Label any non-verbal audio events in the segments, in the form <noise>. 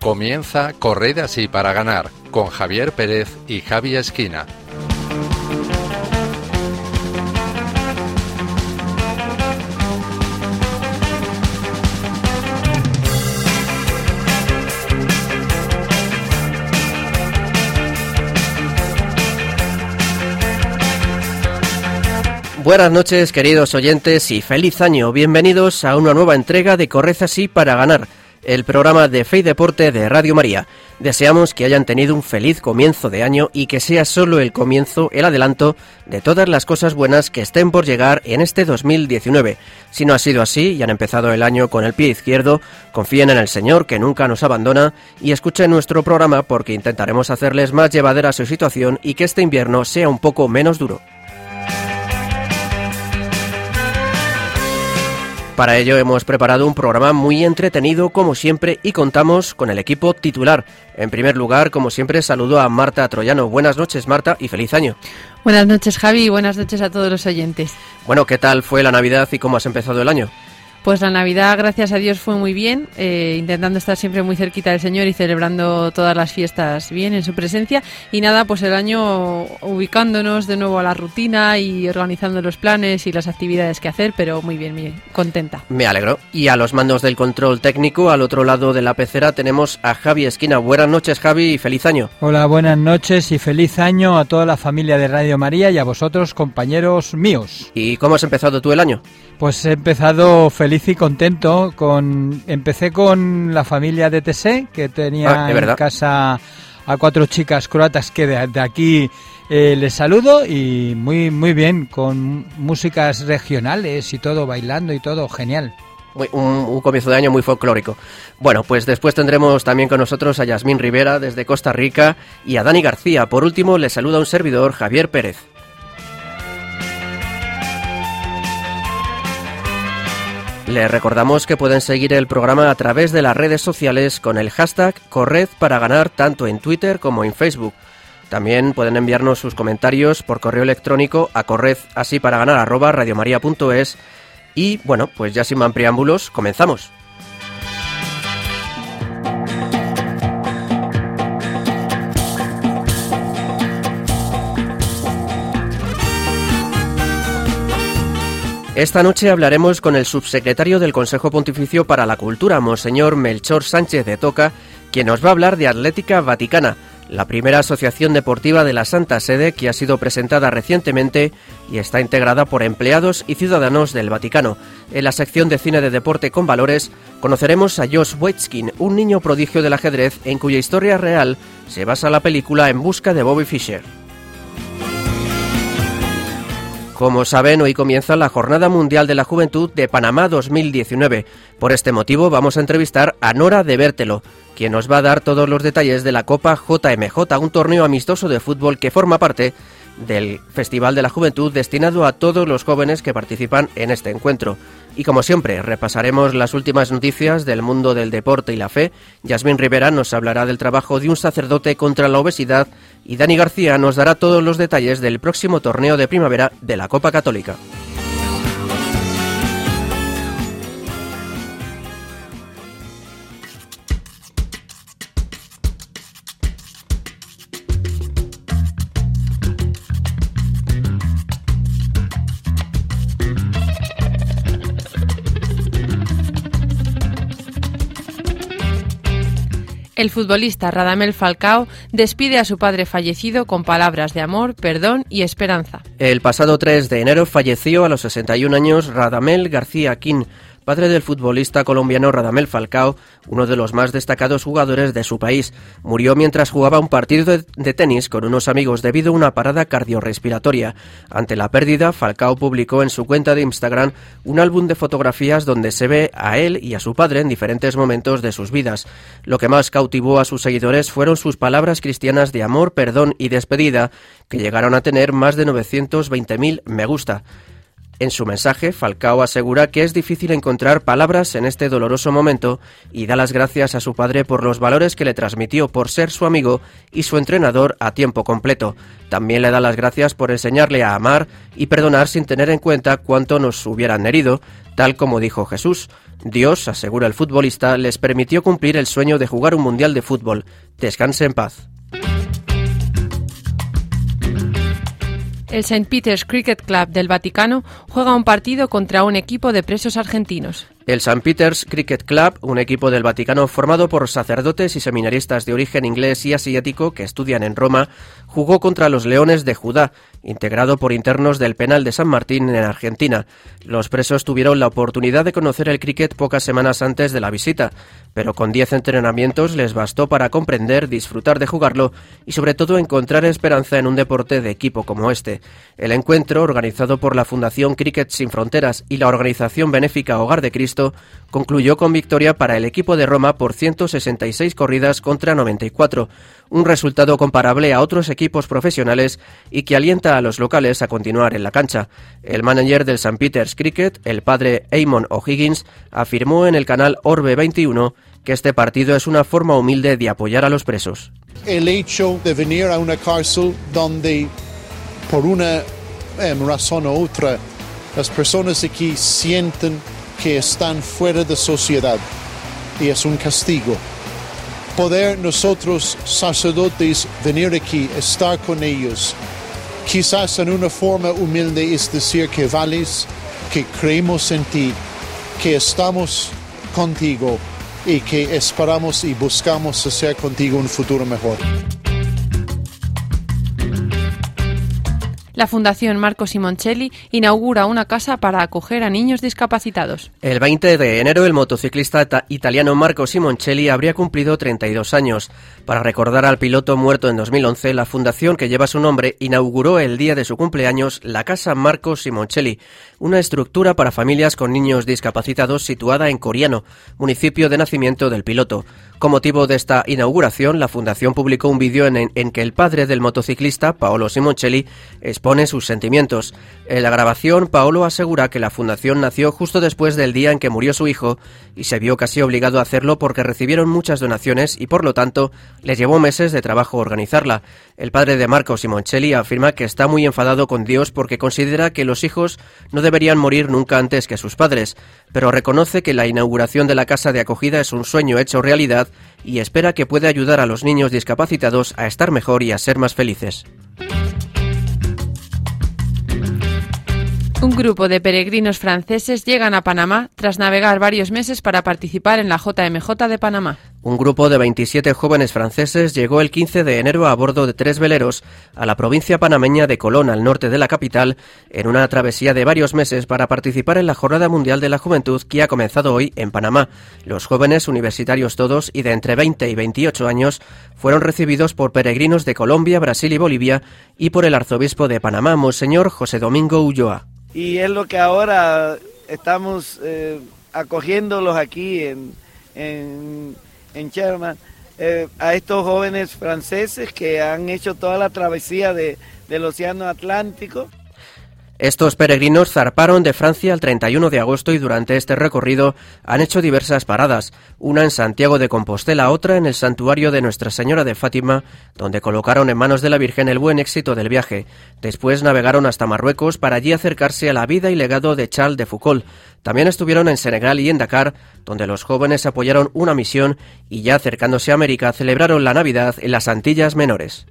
Comienza Corred así para ganar con Javier Pérez y Javi Esquina. Buenas noches queridos oyentes y feliz año. Bienvenidos a una nueva entrega de Corred así para ganar el programa de Fe y Deporte de Radio María. Deseamos que hayan tenido un feliz comienzo de año y que sea solo el comienzo, el adelanto de todas las cosas buenas que estén por llegar en este 2019. Si no ha sido así y han empezado el año con el pie izquierdo, confíen en el Señor que nunca nos abandona y escuchen nuestro programa porque intentaremos hacerles más llevadera su situación y que este invierno sea un poco menos duro. Para ello hemos preparado un programa muy entretenido como siempre y contamos con el equipo titular. En primer lugar, como siempre, saludo a Marta Troyano. Buenas noches, Marta, y feliz año. Buenas noches, Javi, y buenas noches a todos los oyentes. Bueno, ¿qué tal fue la Navidad y cómo has empezado el año? Pues la Navidad, gracias a Dios, fue muy bien, eh, intentando estar siempre muy cerquita del Señor y celebrando todas las fiestas bien en su presencia. Y nada, pues el año ubicándonos de nuevo a la rutina y organizando los planes y las actividades que hacer, pero muy bien, muy contenta. Me alegro. Y a los mandos del control técnico, al otro lado de la pecera, tenemos a Javi Esquina. Buenas noches, Javi, y feliz año. Hola, buenas noches y feliz año a toda la familia de Radio María y a vosotros, compañeros míos. ¿Y cómo has empezado tú el año? Pues he empezado feliz y contento. Con empecé con la familia de TC que tenía Ah, ¿de en casa a cuatro chicas croatas que de, de aquí eh, les saludo y muy muy bien con músicas regionales y todo bailando y todo genial. Muy- un, un comienzo de año muy folclórico. Bueno, pues después tendremos también con nosotros a Yasmín Rivera desde Costa Rica y a Dani García. Por último, le saluda un servidor, Javier Pérez. Les recordamos que pueden seguir el programa a través de las redes sociales con el hashtag Corred para ganar tanto en Twitter como en Facebook. También pueden enviarnos sus comentarios por correo electrónico a corred así para ganar arroba radiomaria.es y bueno, pues ya sin más preámbulos, comenzamos. Esta noche hablaremos con el subsecretario del Consejo Pontificio para la Cultura, Monseñor Melchor Sánchez de Toca, quien nos va a hablar de Atlética Vaticana, la primera asociación deportiva de la Santa Sede que ha sido presentada recientemente y está integrada por empleados y ciudadanos del Vaticano. En la sección de cine de deporte con valores conoceremos a Josh Waitzkin, un niño prodigio del ajedrez en cuya historia real se basa la película En busca de Bobby Fischer. Como saben, hoy comienza la Jornada Mundial de la Juventud de Panamá 2019. Por este motivo vamos a entrevistar a Nora de Bértelo, quien nos va a dar todos los detalles de la Copa JMJ, un torneo amistoso de fútbol que forma parte del Festival de la Juventud destinado a todos los jóvenes que participan en este encuentro. Y como siempre, repasaremos las últimas noticias del mundo del deporte y la fe. Yasmín Rivera nos hablará del trabajo de un sacerdote contra la obesidad y Dani García nos dará todos los detalles del próximo torneo de primavera de la Copa Católica. El futbolista Radamel Falcao despide a su padre fallecido con palabras de amor, perdón y esperanza. El pasado 3 de enero falleció a los 61 años Radamel García Quín, padre del futbolista colombiano Radamel Falcao, uno de los más destacados jugadores de su país. Murió mientras jugaba un partido de, tenis con unos amigos debido a una parada cardiorrespiratoria. Ante la pérdida, Falcao publicó en su cuenta de Instagram un álbum de fotografías donde se ve a él y a su padre en diferentes momentos de sus vidas. Lo que más cautivó a sus seguidores fueron sus palabras cristianas de amor, perdón y despedida, que llegaron a tener más de 920.000 me gusta. En su mensaje, Falcao asegura que es difícil encontrar palabras en este doloroso momento y da las gracias a su padre por los valores que le transmitió por ser su amigo y su entrenador a tiempo completo. También le da las gracias por enseñarle a amar y perdonar sin tener en cuenta cuánto nos hubieran herido, tal como dijo Jesús. Dios, asegura el futbolista, les permitió cumplir el sueño de jugar un mundial de fútbol. Descanse en paz. El St. Peter's Cricket Club del Vaticano juega un partido contra un equipo de presos argentinos. El St. Peter's Cricket Club, un equipo del Vaticano formado por sacerdotes y seminaristas de origen inglés y asiático que estudian en Roma, jugó contra los Leones de Judá, integrado por internos del penal de San Martín en Argentina. Los presos tuvieron la oportunidad de conocer el cricket pocas semanas antes de la visita, pero con 10 entrenamientos les bastó para comprender, disfrutar de jugarlo y sobre todo encontrar esperanza en un deporte de equipo como este. El encuentro, organizado por la Fundación Cricket Sin Fronteras y la organización benéfica Hogar de Cristo, concluyó con victoria para el equipo de Roma por 166 corridas contra 94, un resultado comparable a otros equipos profesionales y que alienta a los locales a continuar en la cancha. El manager del St. Peter's Cricket, el padre Eamon O'Higgins, afirmó en el canal Orbe 21 que este partido es una forma humilde de apoyar a los presos. El hecho de venir a una cárcel donde por una em, razón u otra las personas aquí sienten que están fuera de sociedad y es un castigo. Poder nosotros, sacerdotes, venir aquí, estar con ellos, quizás en una forma humilde es decir que vales, que creemos en ti, que estamos contigo y que esperamos y buscamos hacer contigo un futuro mejor. La Fundación Marco Simoncelli inaugura una casa para acoger a niños discapacitados. El 20 de enero el motociclista italiano Marco Simoncelli habría cumplido 32 años. Para recordar al piloto muerto en 2011, la fundación que lleva su nombre inauguró el día de su cumpleaños la Casa Marco Simoncelli, una estructura para familias con niños discapacitados situada en Coriano, municipio de nacimiento del piloto. Con motivo de esta inauguración, la fundación publicó un vídeo en, en, que el padre del motociclista, Paolo Simoncelli, expone sus sentimientos. En la grabación, Paolo asegura que la fundación nació justo después del día en que murió su hijo y se vio casi obligado a hacerlo porque recibieron muchas donaciones y por lo tanto les llevó meses de trabajo organizarla. El padre de Marco Simoncelli afirma que está muy enfadado con Dios porque considera que los hijos no deberían morir nunca antes que sus padres, pero reconoce que la inauguración de la casa de acogida es un sueño hecho realidad y espera que pueda ayudar a los niños discapacitados a estar mejor y a ser más felices. Un grupo de peregrinos franceses llegan a Panamá tras navegar varios meses para participar en la JMJ de Panamá. Un grupo de 27 jóvenes franceses llegó el 15 de enero a bordo de tres veleros a la provincia panameña de Colón, al norte de la capital, en una travesía de varios meses para participar en la Jornada Mundial de la Juventud que ha comenzado hoy en Panamá. Los jóvenes, universitarios todos y de entre 20 y 28 años, fueron recibidos por peregrinos de Colombia, Brasil y Bolivia y por el arzobispo de Panamá, Monseñor José Domingo Ulloa. Y es lo que ahora estamos eh, acogiéndolos aquí en, en en Sherman, eh, a estos jóvenes franceses que han hecho toda la travesía de, del Océano Atlántico. Estos peregrinos zarparon de Francia el 31 de agosto y durante este recorrido han hecho diversas paradas, una en Santiago de Compostela, otra en el santuario de Nuestra Señora de Fátima, donde colocaron en manos de la Virgen el buen éxito del viaje. Después navegaron hasta Marruecos para allí acercarse a la vida y legado de Charles de Foucault. También estuvieron en Senegal y en Dakar, donde los jóvenes apoyaron una misión y ya acercándose a América celebraron la Navidad en las Antillas Menores.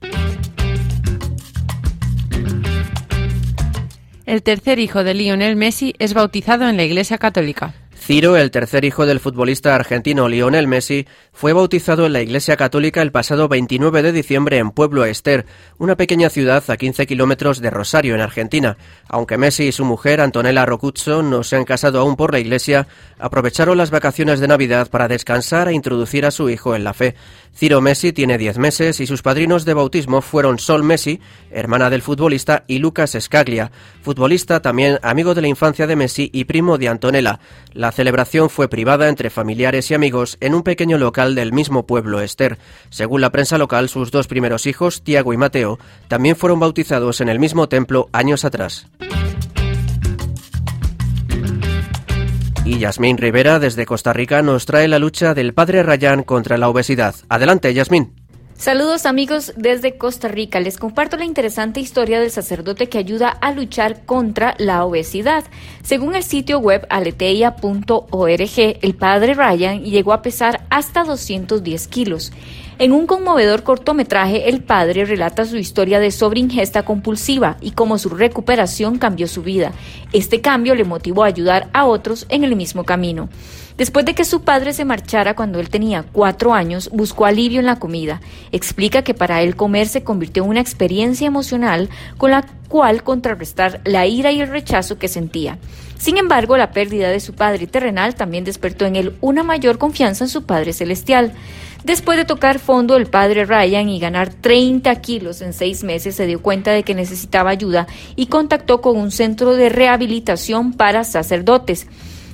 El tercer hijo de Lionel Messi es bautizado en la Iglesia Católica. Ciro, el tercer hijo del futbolista argentino Lionel Messi, fue bautizado en la Iglesia Católica el pasado 29 de diciembre en Pueblo Ester, una pequeña ciudad a 15 kilómetros de Rosario, en Argentina. Aunque Messi y su mujer, Antonella Rocuzzo, no se han casado aún por la Iglesia, aprovecharon las vacaciones de Navidad para descansar e introducir a su hijo en la fe. Ciro Messi tiene 10 meses y sus padrinos de bautismo fueron Sol Messi, hermana del futbolista, y Lucas Scaglia, futbolista también amigo de la infancia de Messi y primo de Antonella. La celebración fue privada entre familiares y amigos en un pequeño local del mismo pueblo, Esther. Según la prensa local, sus dos primeros hijos, Tiago y Mateo, también fueron bautizados en el mismo templo años atrás. Y Yasmín Rivera desde Costa Rica nos trae la lucha del padre Rayán contra la obesidad. Adelante, Yasmín. Saludos amigos desde Costa Rica. Les comparto la interesante historia del sacerdote que ayuda a luchar contra la obesidad. Según el sitio web aleteia.org, el padre Ryan llegó a pesar hasta 210 kilos. En un conmovedor cortometraje, el padre relata su historia de sobreingesta compulsiva y cómo su recuperación cambió su vida. Este cambio le motivó a ayudar a otros en el mismo camino. Después de que su padre se marchara cuando él tenía cuatro años, buscó alivio en la comida. Explica que para él comer se convirtió en una experiencia emocional con la cual contrarrestar la ira y el rechazo que sentía. Sin embargo, la pérdida de su padre terrenal también despertó en él una mayor confianza en su Padre Celestial. Después de tocar fondo el padre Ryan y ganar 30 kilos en seis meses, se dio cuenta de que necesitaba ayuda y contactó con un centro de rehabilitación para sacerdotes.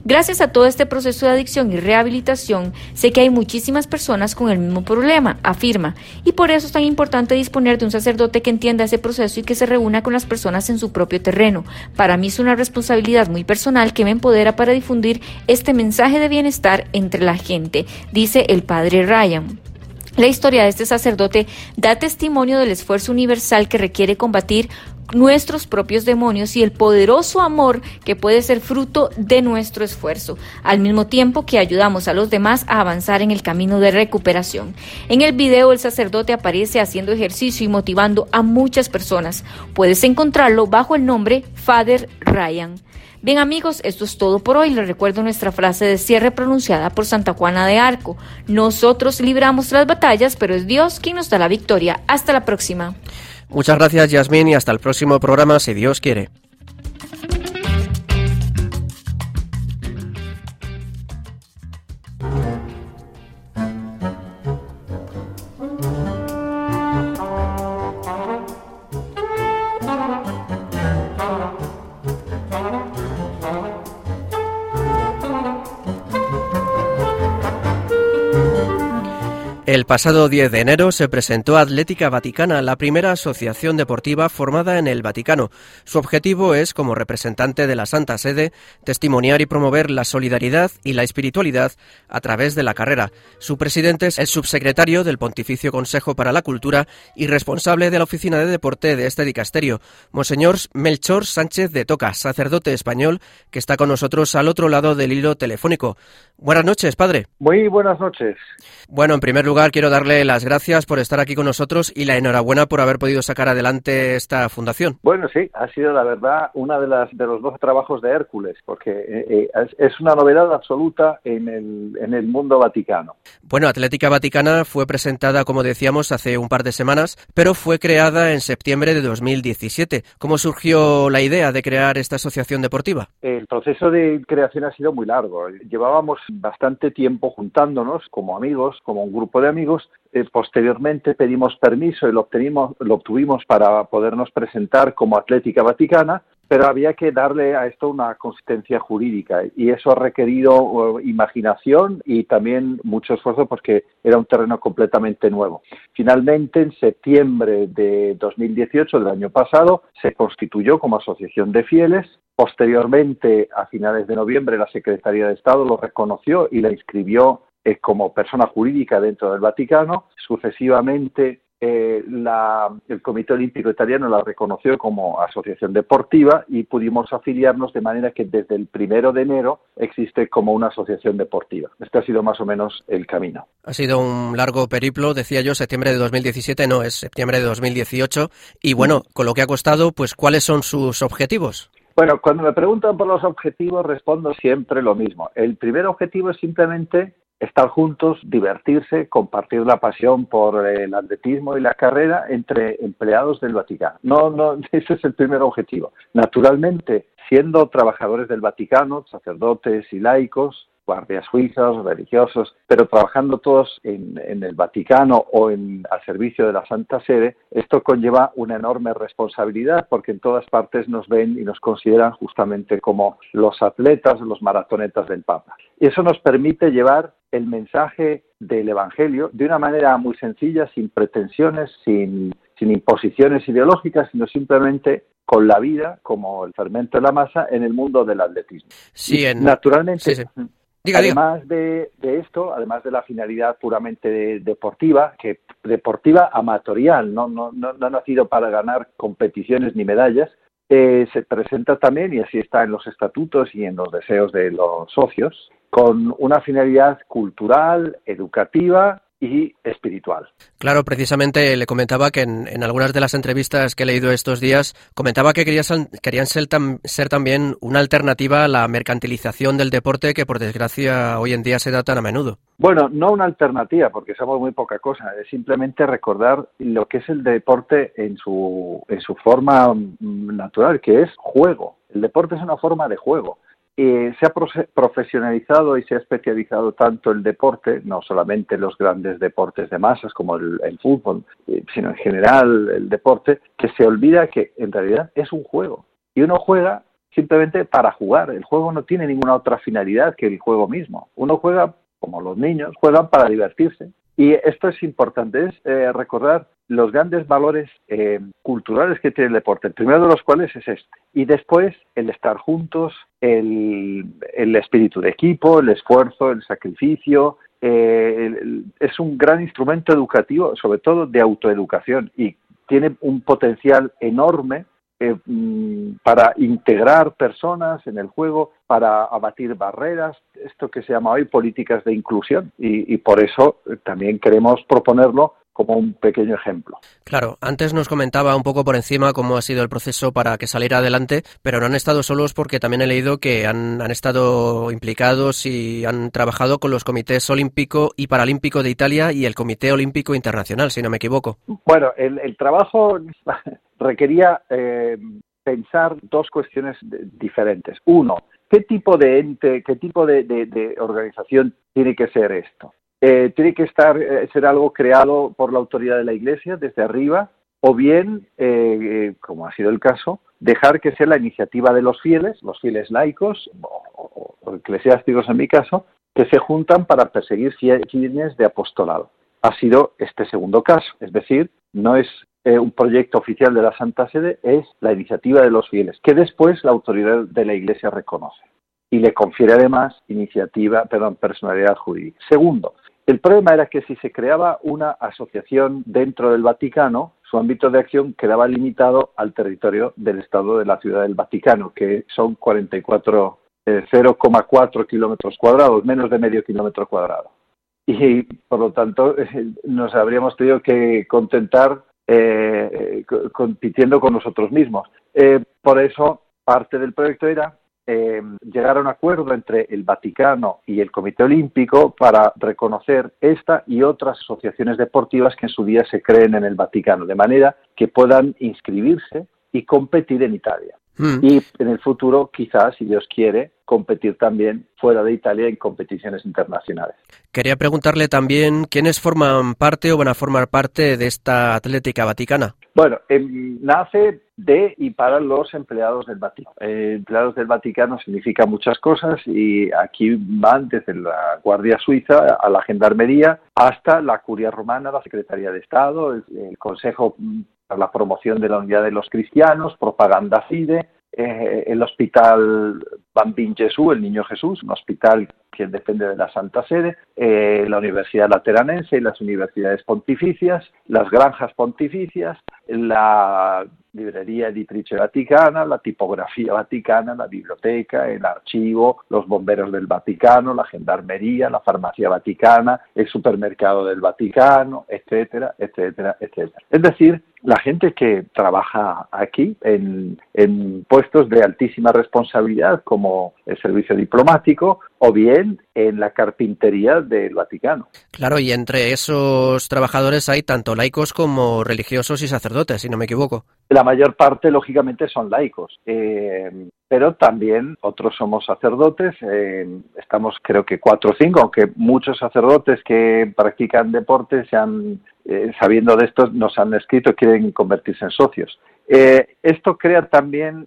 Gracias a todo este proceso de adicción y rehabilitación, sé que hay muchísimas personas con el mismo problema, afirma, y por eso es tan importante disponer de un sacerdote que entienda ese proceso y que se reúna con las personas en su propio terreno. Para mí es una responsabilidad muy personal que me empodera para difundir este mensaje de bienestar entre la gente, dice el padre Ryan. La historia de este sacerdote da testimonio del esfuerzo universal que requiere combatir nuestros propios demonios y el poderoso amor que puede ser fruto de nuestro esfuerzo, al mismo tiempo que ayudamos a los demás a avanzar en el camino de recuperación. En el video el sacerdote aparece haciendo ejercicio y motivando a muchas personas. Puedes encontrarlo bajo el nombre Father Ryan. Bien amigos, esto es todo por hoy. Les recuerdo nuestra frase de cierre pronunciada por Santa Juana de Arco. Nosotros libramos las batallas, pero es Dios quien nos da la victoria. Hasta la próxima. Muchas gracias Yasmín y hasta el próximo programa si Dios quiere. El pasado 10 de enero se presentó Atlética Vaticana, la primera asociación deportiva formada en el Vaticano. Su objetivo es, como representante de la Santa Sede, testimoniar y promover la solidaridad y la espiritualidad a través de la carrera. Su presidente es el subsecretario del Pontificio Consejo para la Cultura y responsable de la Oficina de Deporte de este dicasterio, Monseñor Melchor Sánchez de Toca, sacerdote español, que está con nosotros al otro lado del hilo telefónico. Buenas noches, padre. Muy buenas noches. Bueno, en primer lugar, quiero darle las gracias por estar aquí con nosotros y la enhorabuena por haber podido sacar adelante esta fundación. Bueno, sí, ha sido la verdad una de las de los dos trabajos de Hércules, porque eh, eh, es una novedad absoluta en el, en el mundo vaticano. Bueno, Atlética Vaticana fue presentada, como decíamos, hace un par de semanas, pero fue creada en septiembre de 2017. ¿Cómo surgió la idea de crear esta asociación deportiva? El proceso de creación ha sido muy largo. Llevábamos bastante tiempo juntándonos como amigos, como un grupo de amigos. Eh, posteriormente pedimos permiso y lo, obtenimos, lo obtuvimos para podernos presentar como Atlética Vaticana pero había que darle a esto una consistencia jurídica y eso ha requerido eh, imaginación y también mucho esfuerzo porque era un terreno completamente nuevo. Finalmente, en septiembre de 2018, del año pasado, se constituyó como asociación de fieles. Posteriormente, a finales de noviembre, la Secretaría de Estado lo reconoció y la inscribió eh, como persona jurídica dentro del Vaticano. Sucesivamente, eh, el Comité Olímpico Italiano la reconoció como asociación deportiva y pudimos afiliarnos de manera que desde el primero de enero existe como una asociación deportiva. Este ha sido más o menos el camino. Ha sido un largo periplo, decía yo, septiembre de 2017, no, es septiembre de 2018. Y bueno, con lo que ha costado, pues ¿cuáles son sus objetivos? Bueno, cuando me preguntan por los objetivos respondo siempre lo mismo. El primer objetivo es simplemente estar juntos, divertirse, compartir la pasión por el atletismo y la carrera entre empleados del Vaticano. No, no, <laughs> ese es el primer objetivo. Naturalmente, siendo trabajadores del Vaticano, sacerdotes y laicos, guardias suizos, religiosos, pero trabajando todos en, el Vaticano o en, al servicio de la Santa Sede, esto conlleva una enorme responsabilidad porque en todas partes nos ven y nos consideran justamente como los atletas, los maratonetas del Papa. Y eso nos permite llevar el mensaje del Evangelio de una manera muy sencilla, sin pretensiones, sin, sin imposiciones ideológicas, sino simplemente con la vida como el fermento de la masa en el mundo del atletismo. Sí, en... naturalmente. Además De, esto, además de la finalidad puramente deportiva, que deportiva amatorial, no, no, no, no ha nacido para ganar competiciones ni medallas, eh, se presenta también, y así está en los estatutos y en los deseos de los socios, con una finalidad cultural, educativa y espiritual. Claro, precisamente le comentaba que en, algunas de las entrevistas que he leído estos días, comentaba que querían, querían ser, ser, también una alternativa a la mercantilización del deporte que por desgracia hoy en día se da tan a menudo. Bueno, no una alternativa, porque somos muy poca cosa, es simplemente recordar lo que es el deporte en su, en su forma mm, natural, que es juego. El deporte es una forma de juego se ha profesionalizado y se ha especializado tanto el deporte, no solamente los grandes deportes de masas como el, fútbol, eh, sino en general el deporte, que se olvida que en realidad es un juego. Y uno juega simplemente para jugar. El juego no tiene ninguna otra finalidad que el juego mismo. Uno juega, como los niños, juegan para divertirse. Y esto es importante, es eh, recordar los grandes valores eh, culturales que tiene el deporte, el primero de los cuales es este, y después el estar juntos, el, espíritu de equipo, el esfuerzo, el sacrificio, eh, es un gran instrumento educativo, sobre todo de autoeducación, y tiene un potencial enorme eh, mm, para integrar personas en el juego, para abatir barreras, esto que se llama hoy políticas de inclusión, y por eso también queremos proponerlo como un pequeño ejemplo. Claro, antes nos comentaba un poco por encima cómo ha sido el proceso para que saliera adelante, pero no han estado solos porque también he leído que han, estado implicados y han trabajado con los comités olímpico y paralímpico de Italia y el Comité Olímpico Internacional, si no me equivoco. Bueno, el, trabajo <laughs> requería eh, pensar dos cuestiones diferentes. Uno, ¿qué tipo de ente, qué tipo de organización tiene que ser esto? Eh, tiene que estar, eh, ser algo creado por la autoridad de la Iglesia desde arriba, o bien, eh, como ha sido el caso, dejar que sea la iniciativa de los fieles, los fieles laicos o, eclesiásticos en mi caso, que se juntan para perseguir fines de apostolado. Ha sido este segundo caso, es decir, no es un proyecto oficial de la Santa Sede, es la iniciativa de los fieles, que después la autoridad de la Iglesia reconoce y le confiere además iniciativa, perdón, personalidad jurídica. Segundo, el problema era que si se creaba una asociación dentro del Vaticano, su ámbito de acción quedaba limitado al territorio del Estado de la Ciudad del Vaticano, que son 44, 0,4 eh, kilómetros cuadrados, menos de medio kilómetro cuadrado. Y por lo tanto <laughs> nos habríamos tenido que contentar eh, compitiendo con nosotros mismos. Eh, por eso parte del proyecto era eh, llegar a un acuerdo entre el Vaticano y el Comité Olímpico para reconocer esta y otras asociaciones deportivas que en su día se creen en el Vaticano, de manera que puedan inscribirse y competir en Italia. Mm. Y en el futuro, quizás, si Dios quiere, competir también fuera de Italia en competiciones internacionales. Quería preguntarle también quiénes forman parte o van a formar parte de esta Atlética Vaticana. Bueno, em, nace de y para los empleados del Vaticano. Eh, empleados del Vaticano significa muchas cosas y aquí van desde la Guardia Suiza a la Gendarmería hasta la Curia Romana, la Secretaría de Estado, el Consejo para la promoción de la unidad de los cristianos, propaganda FIDE, eh, el Hospital Bambín Jesús, el Niño Jesús, un hospital que depende de la Santa Sede, eh, la Universidad Lateranense y las universidades pontificias, las granjas pontificias, la librería editrice vaticana, la tipografía vaticana, la biblioteca, el archivo, los bomberos del Vaticano, la gendarmería, la farmacia vaticana, el supermercado del Vaticano, etcétera, etcétera, etcétera. Es decir, la gente que trabaja aquí en, puestos de altísima responsabilidad como el servicio diplomático o bien en la carpintería del Vaticano. Claro, y entre esos trabajadores hay tanto laicos como religiosos y sacerdotes, si no me equivoco. La mayor parte, lógicamente, son laicos, eh, pero también otros somos sacerdotes. Eh, estamos, creo que cuatro o cinco, aunque muchos sacerdotes que practican deporte se han eh, sabiendo de esto, nos han escrito y quieren convertirse en socios. Esto crea también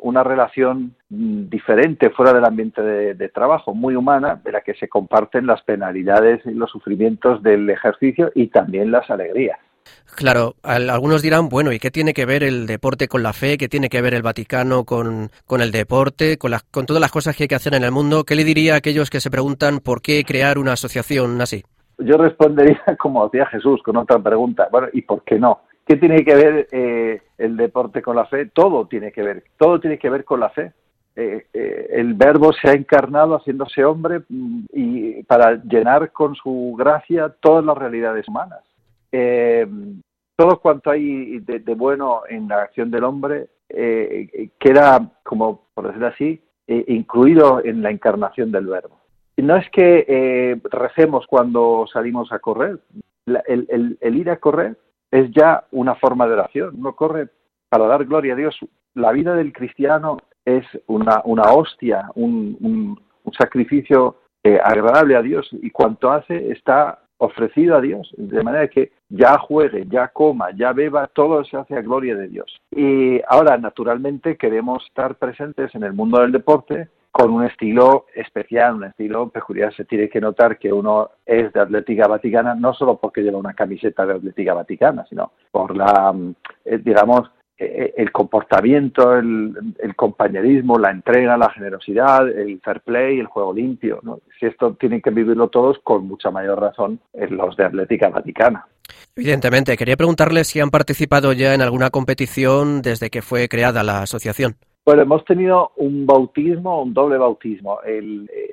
una relación mm, diferente fuera del ambiente de, trabajo, muy humana, de la que se comparten las penalidades y los sufrimientos del ejercicio y también las alegrías. Claro, algunos dirán, bueno, ¿y qué tiene que ver el deporte con la fe? ¿Qué tiene que ver el Vaticano con, con el deporte? Con, las, con todas las cosas que hay que hacer en el mundo. ¿Qué le diría a aquellos que se preguntan por qué crear una asociación así? Yo respondería <laughs> como hacía Jesús con otra pregunta. Bueno, ¿y por qué no? ¿Qué tiene que ver eh, el deporte con la fe? Todo tiene que ver. Todo tiene que ver con la fe. Eh, eh, el verbo se ha encarnado haciéndose hombre mm, y para llenar con su gracia todas las realidades humanas. Eh, todo cuanto hay de, bueno en la acción del hombre queda, como por decirlo así, incluido en la encarnación del verbo. No es que recemos cuando salimos a correr. el, el ir a correr es ya una forma de oración. Uno corre para dar gloria a Dios. La vida del cristiano es una, una hostia, un, un, sacrificio eh, agradable a Dios y cuanto hace está ofrecido a Dios, de manera que ya juegue, ya coma, ya beba, todo se hace a gloria de Dios. Y ahora, naturalmente, queremos estar presentes en el mundo del deporte con un estilo especial, un estilo peculiar. Se tiene que notar que uno es de Atlética Vaticana, no solo porque lleva una camiseta de Atlética Vaticana, sino por la, mm, eh, digamos, eh, el comportamiento, el, compañerismo, la entrega, la generosidad, el fair play, el juego limpio. Si esto tienen que vivirlo todos, con mucha mayor razón los de Atlética Vaticana. Evidentemente, quería preguntarles si han participado ya en alguna competición desde que fue creada la asociación. Bueno, hemos tenido un bautismo, un doble bautismo.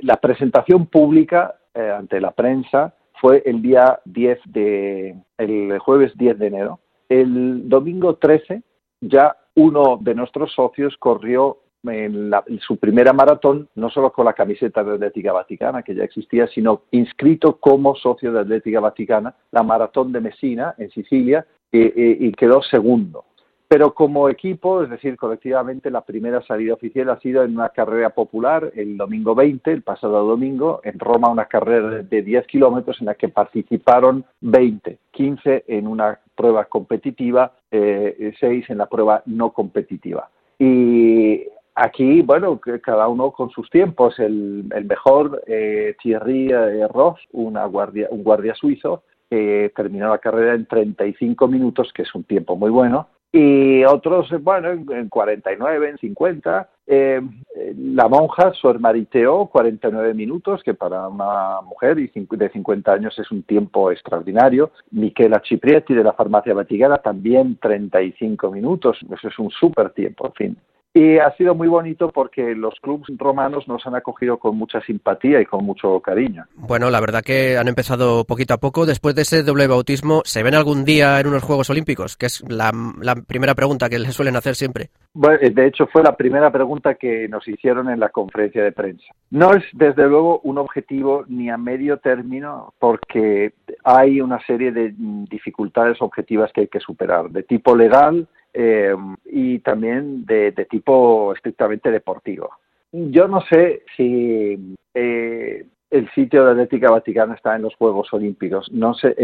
la presentación pública eh, ante la prensa fue el día 10 de, el jueves 10 de enero. El domingo 13 ya uno de nuestros socios corrió en, su primera maratón, no solo con la camiseta de Atlética Vaticana, que ya existía, sino inscrito como socio de Atlética Vaticana, la maratón de Messina, en Sicilia, y quedó segundo. Pero como equipo, es decir, colectivamente, la primera salida oficial ha sido en una carrera popular el domingo 20, el pasado domingo, en Roma, una carrera de 10 kilómetros en la que participaron 20, 15 en una prueba competitiva, eh, 6 en la prueba no competitiva. Y aquí, bueno, cada uno con sus tiempos. El, mejor, eh, Thierry eh, Ross, una guardia, un guardia suizo, que terminó la carrera en 35 minutos, que es un tiempo muy bueno y otros, bueno, en 49, en 50. Eh, la monja, Suer Mariteo, 49 minutos, que para una mujer de 50 años es un tiempo extraordinario. Michela Ciprietti de la Farmacia Vaticana, también 35 minutos, eso es un súper tiempo, en fin. Y ha sido muy bonito porque los clubes romanos nos han acogido con mucha simpatía y con mucho cariño. Bueno, la verdad que han empezado poquito a poco. Después de ese doble bautismo, ¿se ven algún día en unos Juegos Olímpicos? Que es la, primera pregunta que les suelen hacer siempre. Bueno, de hecho, fue la primera pregunta que nos hicieron en la conferencia de prensa. No es, desde luego, un objetivo ni a medio término porque hay una serie de dificultades objetivas que hay que superar, de tipo legal, eh, y también de, tipo estrictamente deportivo. Yo no sé si eh, el sitio de Atlética Vaticana está en los Juegos Olímpicos. No sé,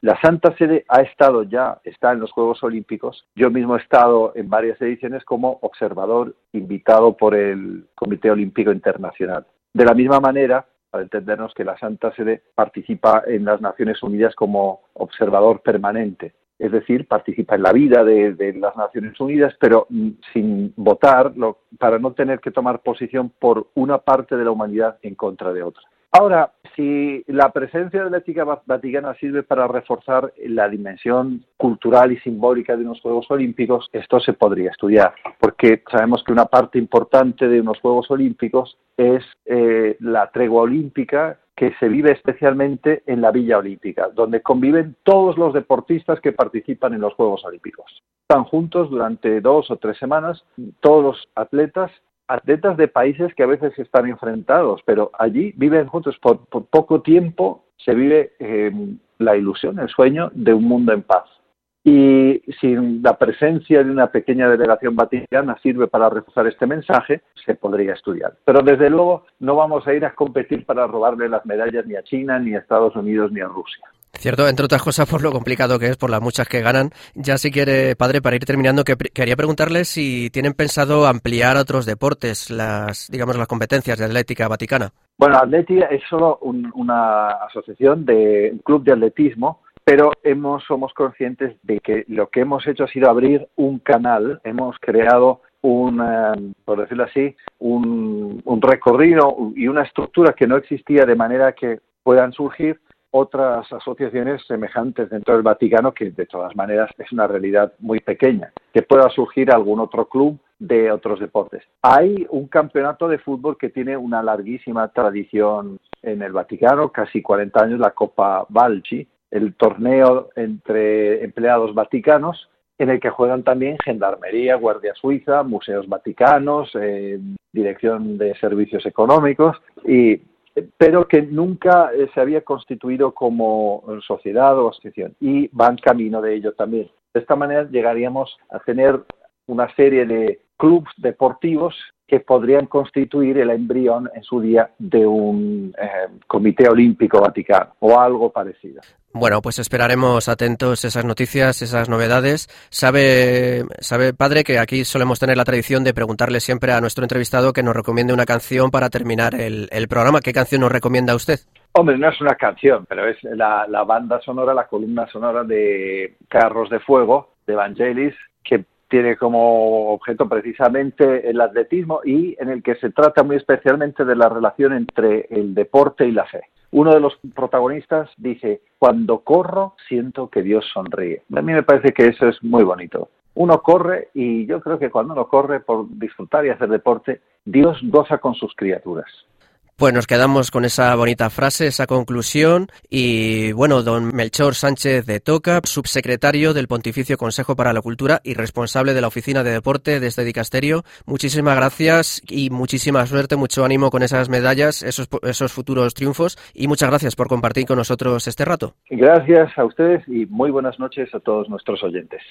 la Santa Sede ha estado ya, está en los Juegos Olímpicos. Yo mismo he estado en varias ediciones como observador invitado por el Comité Olímpico Internacional. De la misma manera, para entendernos que la Santa Sede participa en las Naciones Unidas como observador permanente es decir, participa en la vida de, las Naciones Unidas, pero mm, sin votar, para no tener que tomar posición por una parte de la humanidad en contra de otra. Ahora, si la presencia de la ética vaticana sirve para reforzar la dimensión cultural y simbólica de unos Juegos Olímpicos, esto se podría estudiar, porque sabemos que una parte importante de unos Juegos Olímpicos es eh, la tregua olímpica que se vive especialmente en la Villa Olímpica, donde conviven todos los deportistas que participan en los Juegos Olímpicos. Están juntos durante dos o tres semanas todos los atletas, atletas de países que a veces están enfrentados, pero allí viven juntos por, poco tiempo, se vive eh, la ilusión, el sueño de un mundo en paz y si la presencia de una pequeña delegación vaticana sirve para reforzar este mensaje, se podría estudiar. Pero desde luego no vamos a ir a competir para robarle las medallas ni a China, ni a Estados Unidos, ni a Rusia. Cierto, entre otras cosas por lo complicado que es, por las muchas que ganan. Ya si quiere, padre, para ir terminando, que quería preguntarle si tienen pensado ampliar a otros deportes, las, digamos, las competencias de Atlética Vaticana. Bueno, Atlética es solo una asociación de un club de atletismo pero hemos, somos conscientes de que lo que hemos hecho ha sido abrir un canal, hemos creado un, eh, por decirlo así, un, un recorrido y una estructura que no existía de manera que puedan surgir otras asociaciones semejantes dentro del Vaticano, que de todas maneras es una realidad muy pequeña, que pueda surgir algún otro club de otros deportes. Hay un campeonato de fútbol que tiene una larguísima tradición en el Vaticano, casi 40 años, la Copa Balci, el torneo entre empleados vaticanos, en el que juegan también Gendarmería, Guardia Suiza, Museos Vaticanos, eh, Dirección de Servicios Económicos, y, pero que nunca eh, se había constituido como sociedad o asociación, y van camino de ello también. De esta manera llegaríamos a tener una serie de clubes deportivos que podrían constituir el embrión en su día de un eh, comité olímpico vaticano o algo parecido. Bueno, pues esperaremos atentos esas noticias, esas novedades. Sabe, sabe, padre, que aquí solemos tener la tradición de preguntarle siempre a nuestro entrevistado que nos recomiende una canción para terminar el, programa. ¿Qué canción nos recomienda usted? Hombre, no es una canción, pero es la, la banda sonora, la columna sonora de Carros de Fuego, de Evangelis, que tiene como objeto precisamente el atletismo y en el que se trata muy especialmente de la relación entre el deporte y la fe. Uno de los protagonistas dice, cuando corro siento que Dios sonríe. A mí me parece que eso es muy bonito. Uno corre y yo creo que cuando uno corre por disfrutar y hacer deporte, Dios goza con sus criaturas. Pues nos quedamos con esa bonita frase, esa conclusión. Y bueno, don Melchor Sánchez de Toca, subsecretario del Pontificio Consejo para la Cultura y responsable de la Oficina de Deporte de este dicasterio, muchísimas gracias y muchísima suerte, mucho ánimo con esas medallas, esos, esos futuros triunfos. Y muchas gracias por compartir con nosotros este rato. Gracias a ustedes y muy buenas noches a todos nuestros oyentes.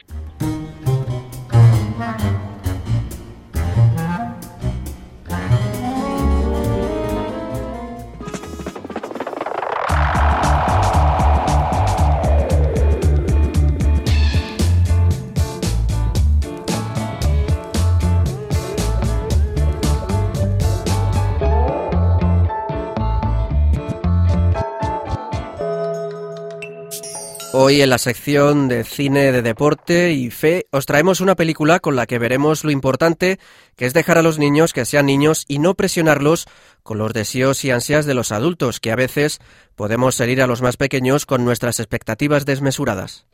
Hoy en la sección de cine de deporte y fe os traemos una película con la que veremos lo importante que es dejar a los niños que sean niños y no presionarlos con los deseos y ansias de los adultos, que a veces podemos herir a los más pequeños con nuestras expectativas desmesuradas.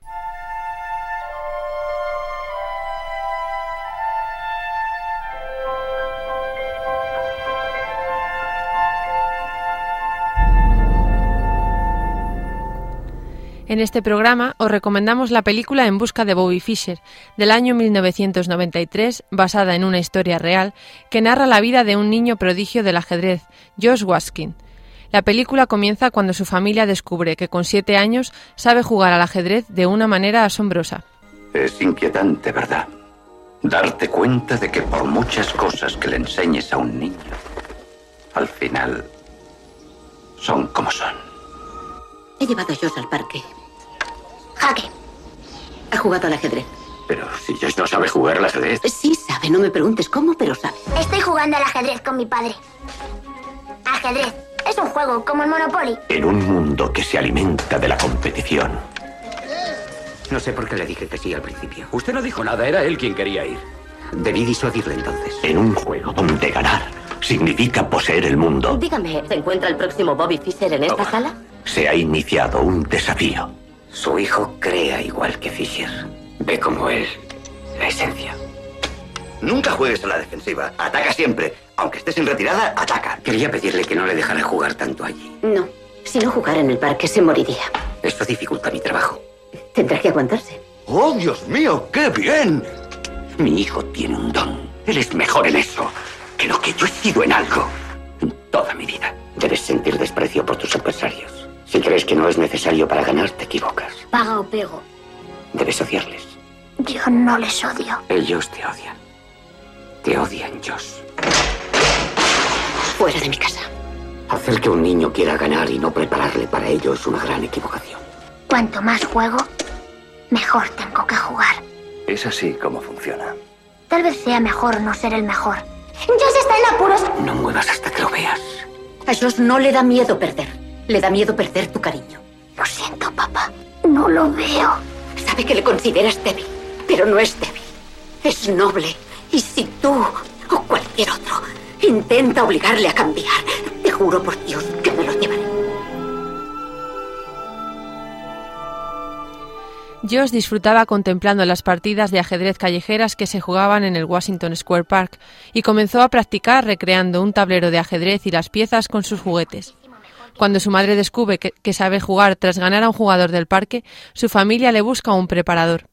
En este programa os recomendamos la película En busca de Bobby Fischer, del año 1993, basada en una historia real, que narra la vida de un niño prodigio del ajedrez, Josh Waskin. La película comienza cuando su familia descubre que con siete años sabe jugar al ajedrez de una manera asombrosa. Es inquietante, ¿verdad? Darte cuenta de que por muchas cosas que le enseñes a un niño, al final son como son. He llevado a Josh al parque Jaque. Ha jugado al ajedrez. Pero si Josh no sabe jugar al ajedrez. Sí sabe, no me preguntes cómo, pero sabe. Estoy jugando al ajedrez con mi padre. Ajedrez. Es un juego como el Monopoly. En un mundo que se alimenta de la competición. No sé por qué le dije que sí al principio. Usted no dijo nada, era él quien quería ir. Debí disuadirle entonces. En un juego donde ganar significa poseer el mundo. Dígame, ¿se encuentra el próximo Bobby Fischer en esta sala? Se ha iniciado un desafío. Su hijo crea igual que Fisher. Ve como él la esencia. Nunca juegues a la defensiva. Ataca siempre. Aunque estés en retirada, ataca. Quería pedirle que no le dejara jugar tanto allí. No. Si no jugara en el parque, se moriría. Esto dificulta mi trabajo. Tendrá que aguantarse. ¡Oh, Dios mío! ¡Qué bien! Mi hijo tiene un don. Él es mejor en eso que lo que yo he sido en algo. En toda mi vida. Debes sentir desprecio por tus adversarios. Si crees que no es necesario para ganar, te equivocas. Paga o pego. Debes odiarles. Yo no les odio. Ellos te odian. Te odian, Josh. Fuera de mi casa. Hacer que un niño quiera ganar y no prepararle para ello es una gran equivocación. Cuanto más juego, mejor tengo que jugar. Es así como funciona. Tal vez sea mejor no ser el mejor. Josh está en apuros. No muevas hasta que lo veas. A Josh no le da miedo perder. Le da miedo perder tu cariño. Lo siento, papá. No lo veo. Sabe que le consideras débil, pero no es débil. Es noble. Y si tú o cualquier otro intenta obligarle a cambiar, te juro por Dios que me lo llevaré. Josh disfrutaba contemplando las partidas de ajedrez callejeras que se jugaban en el Washington Square Park y comenzó a practicar recreando un tablero de ajedrez y las piezas con sus juguetes. Cuando su madre descubre que, sabe jugar tras ganar a un jugador del parque, su familia le busca un preparador.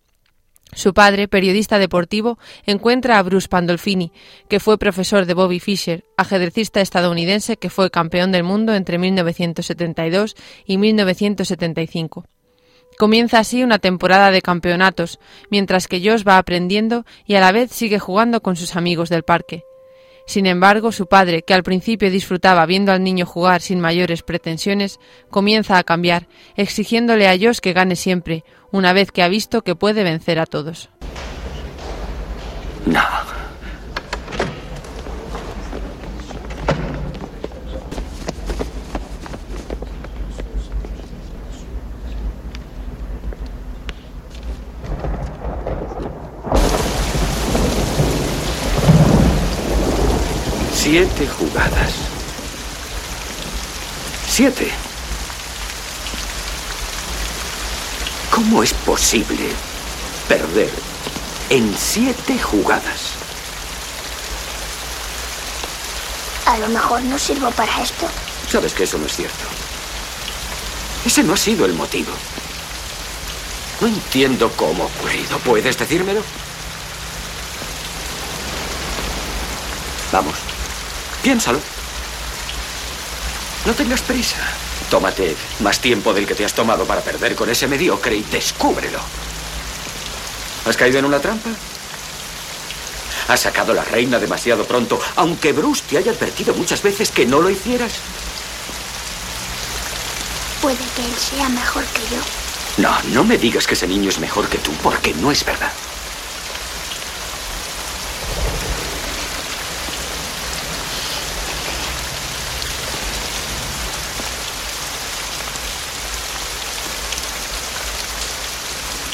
Su padre, periodista deportivo, encuentra a Bruce Pandolfini, que fue profesor de Bobby Fischer, ajedrecista estadounidense que fue campeón del mundo entre 1972 y 1975. Comienza así una temporada de campeonatos, mientras que Josh va aprendiendo y a la vez sigue jugando con sus amigos del parque. Sin embargo, su padre, que al principio disfrutaba viendo al niño jugar sin mayores pretensiones, comienza a cambiar, exigiéndole a Josh que gane siempre, una vez que ha visto que puede vencer a todos. Siete jugadas. Siete. ¿Cómo es posible perder en siete jugadas? A lo mejor no sirvo para esto. Sabes que eso no es cierto. Ese no ha sido el motivo. No entiendo cómo ha ocurrido. ¿Puedes decírmelo? Vamos. Piénsalo. No tengas prisa. Tómate más tiempo del que te has tomado para perder con ese mediocre y descúbrelo. ¿Has caído en una trampa? ¿Has sacado la reina demasiado pronto, aunque Bruce te haya advertido muchas veces que no lo hicieras? Puede que él sea mejor que yo. No, no me digas que ese niño es mejor que tú, porque no es verdad.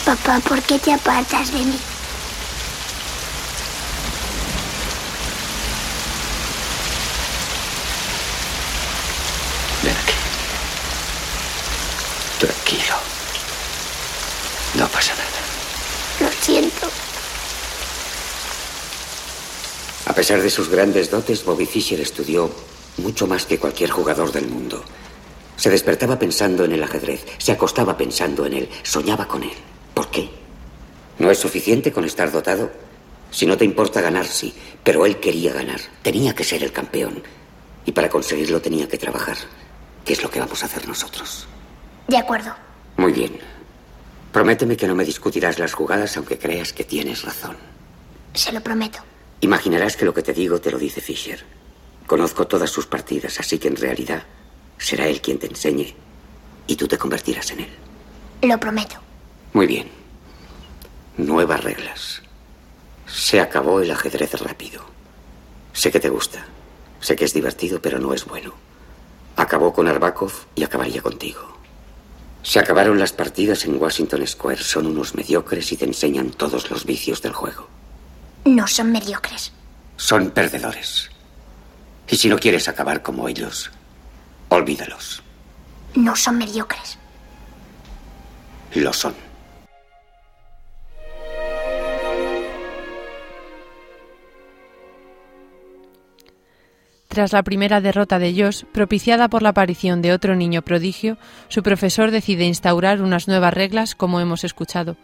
Papá, ¿por qué te apartas de mí? Ven aquí. Tranquilo. No pasa nada. Lo siento. A pesar de sus grandes dotes, Bobby Fischer estudió mucho más que cualquier jugador del mundo. Se despertaba pensando en el ajedrez, se acostaba pensando en él, soñaba con él. ¿Por qué? ¿No es suficiente con estar dotado? Si no te importa ganar, sí, pero él quería ganar, tenía que ser el campeón. Y para conseguirlo tenía que trabajar, ¿Qué es lo que vamos a hacer nosotros. De acuerdo. Muy bien. Prométeme que no me discutirás las jugadas aunque creas que tienes razón. Se lo prometo. Imaginarás que lo que te digo te lo dice Fisher. Conozco todas sus partidas, así que en realidad será él quien te enseñe y tú te convertirás en él. Lo prometo. Muy bien. Nuevas reglas. Se acabó el ajedrez rápido. Sé que te gusta. Sé que es divertido, pero no es bueno. Acabó con Arbakov y acabaría contigo. Se acabaron las partidas en Washington Square. Son unos mediocres y te enseñan todos los vicios del juego. No son mediocres. Son perdedores. Y si no quieres acabar como ellos, olvídalos. No son mediocres. Lo son. Tras la primera derrota de Josh, propiciada por la aparición de otro niño prodigio, su profesor decide instaurar unas nuevas reglas, como hemos escuchado.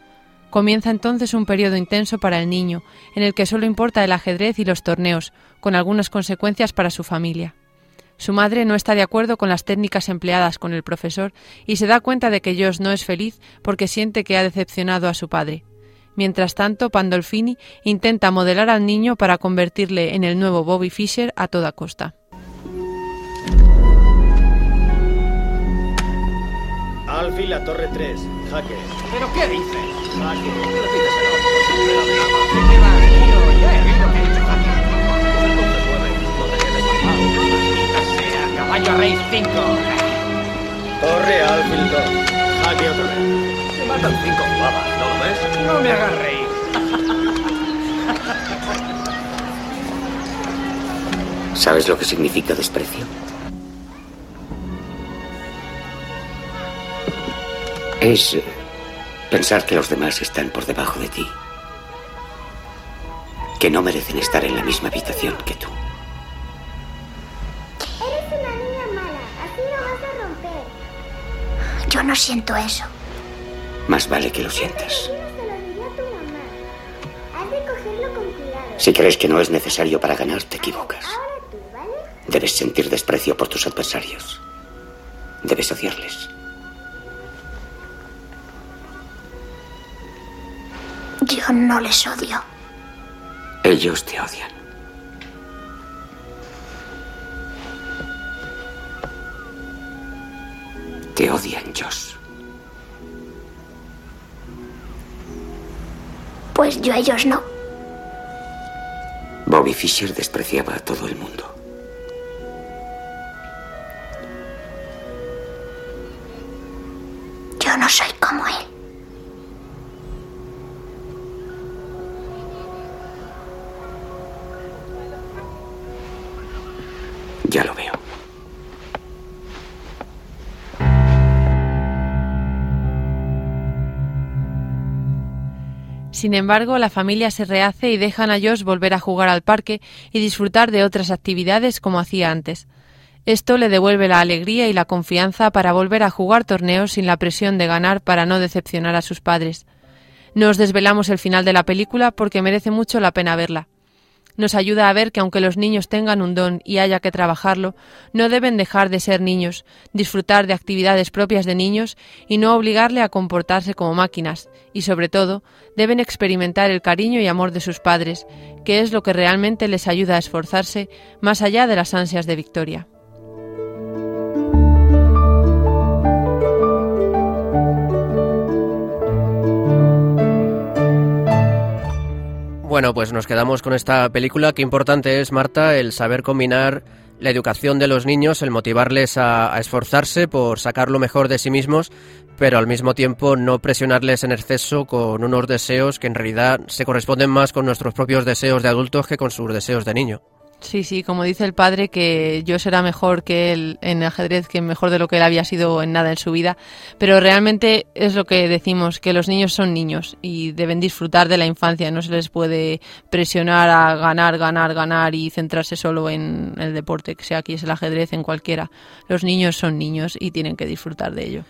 Comienza entonces un periodo intenso para el niño, en el que solo importa el ajedrez y los torneos, con algunas consecuencias para su familia. Su madre no está de acuerdo con las técnicas empleadas con el profesor y se da cuenta de que Josh no es feliz porque siente que ha decepcionado a su padre. Mientras tanto, Pandolfini intenta modelar al niño para convertirle en el nuevo Bobby Fischer a toda costa. Alfil a torre 3, jaque. ¿Pero qué dices? Jaque. Caballo a rey 5. Torre Alfil 2, jaque otra vez faltan cinco jugadas, ¿no lo ves? No me hagas reír. ¿Sabes lo que significa desprecio? Es eh, pensar que los demás están por debajo de ti, que no merecen estar en la misma habitación que tú. Eres una niña mala, así lo vas a romper. Yo no siento eso. Más vale que lo sientas. Si crees que no es necesario para ganar, te equivocas. Ahora tú, ¿vale? Debes sentir desprecio por tus adversarios. Debes odiarles. Yo no les odio. Ellos te odian. Te odian, Josh. Pues yo a ellos no. Bobby Fischer despreciaba a todo el mundo. Yo no soy Sin embargo, la familia se rehace y dejan a Josh volver a jugar al parque y disfrutar de otras actividades como hacía antes. Esto le devuelve la alegría y la confianza para volver a jugar torneos sin la presión de ganar para no decepcionar a sus padres. No os desvelamos el final de la película porque merece mucho la pena verla. Nos ayuda a ver que aunque los niños tengan un don y haya que trabajarlo, no deben dejar de ser niños, disfrutar de actividades propias de niños y no obligarle a comportarse como máquinas, y sobre todo, deben experimentar el cariño y amor de sus padres, que es lo que realmente les ayuda a esforzarse más allá de las ansias de victoria. Bueno, pues nos quedamos con esta película. Qué importante es, Marta, el saber combinar la educación de los niños, el motivarles a, a, esforzarse por sacar lo mejor de sí mismos, pero al mismo tiempo no presionarles en exceso con unos deseos que en realidad se corresponden más con nuestros propios deseos de adultos que con sus deseos de niño. Sí, sí, como dice el padre, que yo será mejor que él en ajedrez, que mejor de lo que él había sido en nada en su vida, pero realmente es lo que decimos, que los niños son niños y deben disfrutar de la infancia, no se les puede presionar a ganar, ganar, ganar y centrarse solo en el deporte, que sea aquí es el ajedrez, en cualquiera. Los niños son niños y tienen que disfrutar de ello.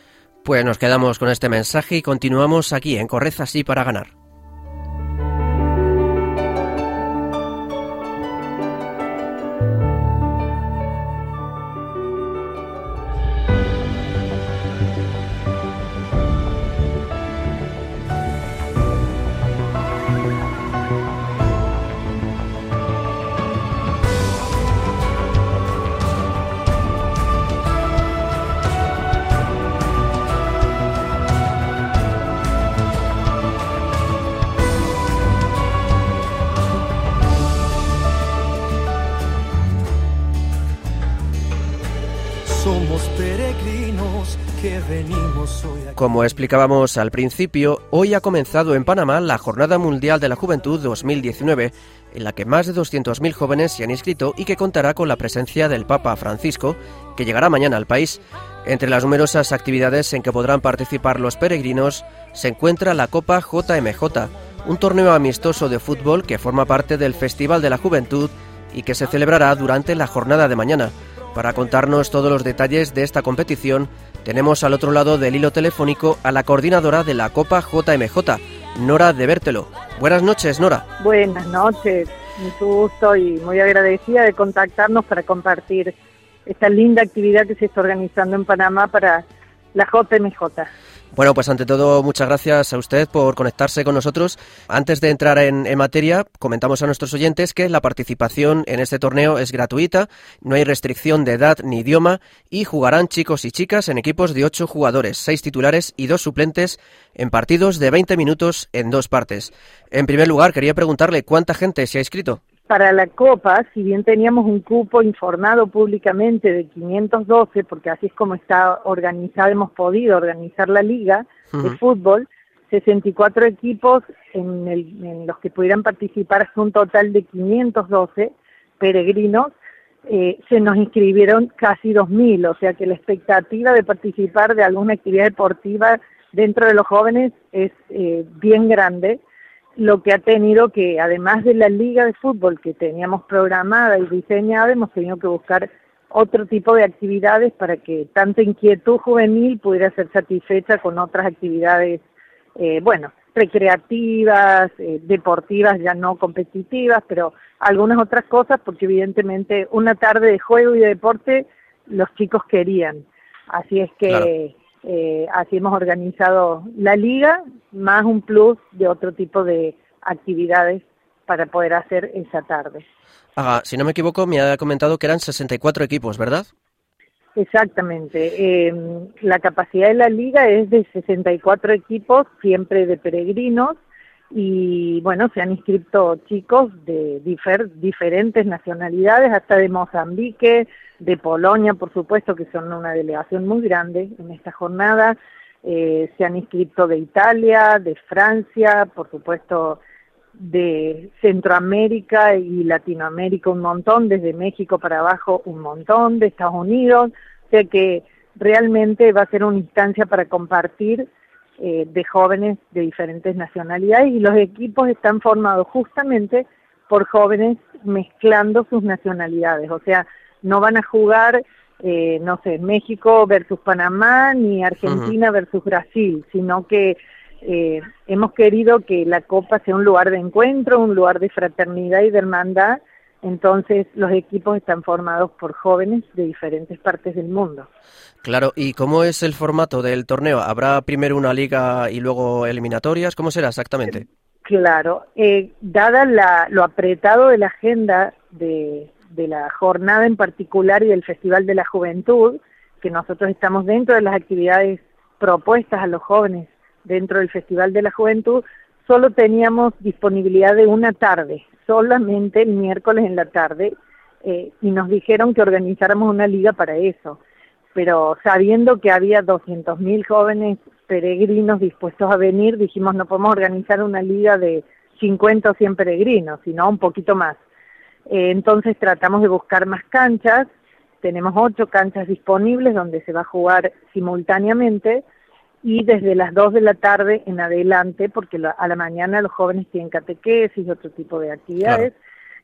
Pues nos quedamos con este mensaje y continuamos aquí en Corred así para ganar. Explicábamos al principio, hoy ha comenzado en Panamá la Jornada Mundial de la Juventud 2019, en la que más de 200.000 jóvenes se han inscrito y que contará con la presencia del Papa Francisco, que llegará mañana al país. Entre las numerosas actividades en que podrán participar los peregrinos se encuentra la Copa JMJ, un torneo amistoso de fútbol que forma parte del Festival de la Juventud y que se celebrará durante la jornada de mañana. Para contarnos todos los detalles de esta competición, tenemos al otro lado del hilo telefónico a la coordinadora de la Copa JMJ, Nora de Bertelo. Buenas noches, Nora. Buenas noches, mucho gusto y muy agradecida de contactarnos para compartir esta linda actividad que se está organizando en Panamá para la JMJ. Bueno, pues ante todo, muchas gracias a usted por conectarse con nosotros. Antes de entrar en, materia, comentamos a nuestros oyentes que la participación en este torneo es gratuita, no hay restricción de edad ni idioma y jugarán chicos y chicas en equipos de ocho jugadores, seis titulares y dos suplentes en partidos de 20 minutos en dos partes. En primer lugar, quería preguntarle cuánta gente se ha inscrito. Para la Copa, si bien teníamos un cupo informado públicamente de 512, porque así es como está organizada, hemos podido organizar la liga uh -huh. de fútbol, 64 equipos en, el, en, los que pudieran participar hasta un total de 512 peregrinos eh, se nos inscribieron casi 2.000, o sea que la expectativa de participar de alguna actividad deportiva dentro de los jóvenes es eh, bien grande, lo que ha tenido que, además de la liga de fútbol que teníamos programada y diseñada, hemos tenido que buscar otro tipo de actividades para que tanta inquietud juvenil pudiera ser satisfecha con otras actividades, eh, bueno, recreativas, eh, deportivas, ya no competitivas, pero algunas otras cosas, porque evidentemente una tarde de juego y de deporte los chicos querían. Así es que eh, así hemos organizado la liga, más un plus de otro tipo de actividades para poder hacer esa tarde. si no me equivoco, me ha comentado que eran 64 equipos, ¿verdad? Exactamente. Eh, la capacidad de la liga es de 64 equipos, siempre de peregrinos, y bueno, se han inscrito chicos de diferentes nacionalidades, hasta de Mozambique, de Polonia, por supuesto, que son una delegación muy grande en esta jornada. Eh, se han inscrito de Italia, de Francia, por supuesto, de Centroamérica y Latinoamérica un montón, desde México para abajo un montón, de Estados Unidos, o sea que realmente va a ser una instancia para compartir eh, de jóvenes de diferentes nacionalidades y los equipos están formados justamente por jóvenes mezclando sus nacionalidades, o sea, no van a jugar, eh, no sé, México versus Panamá ni Argentina versus Brasil, sino que eh, hemos querido que la Copa sea un lugar de encuentro, un lugar de fraternidad y de hermandad. Entonces los equipos están formados por jóvenes de diferentes partes del mundo. Claro, ¿y cómo es el formato del torneo? ¿Habrá primero una liga y luego eliminatorias? ¿Cómo será exactamente? Claro, eh, dada la, lo apretado de la agenda de, de la jornada en particular y del Festival de la Juventud, que nosotros estamos dentro de las actividades propuestas a los jóvenes dentro del Festival de la Juventud, solo teníamos disponibilidad de una tarde, solamente el miércoles en la tarde, eh, y nos dijeron que organizáramos una liga para eso. Pero sabiendo que había 200.000 jóvenes peregrinos dispuestos a venir, dijimos no podemos organizar una liga de 50 o 100 peregrinos, sino un poquito más. Eh, entonces tratamos de buscar más canchas, tenemos ocho canchas disponibles donde se va a jugar simultáneamente, y desde las 2 de la tarde en adelante, porque a la mañana los jóvenes tienen catequesis y otro tipo de actividades.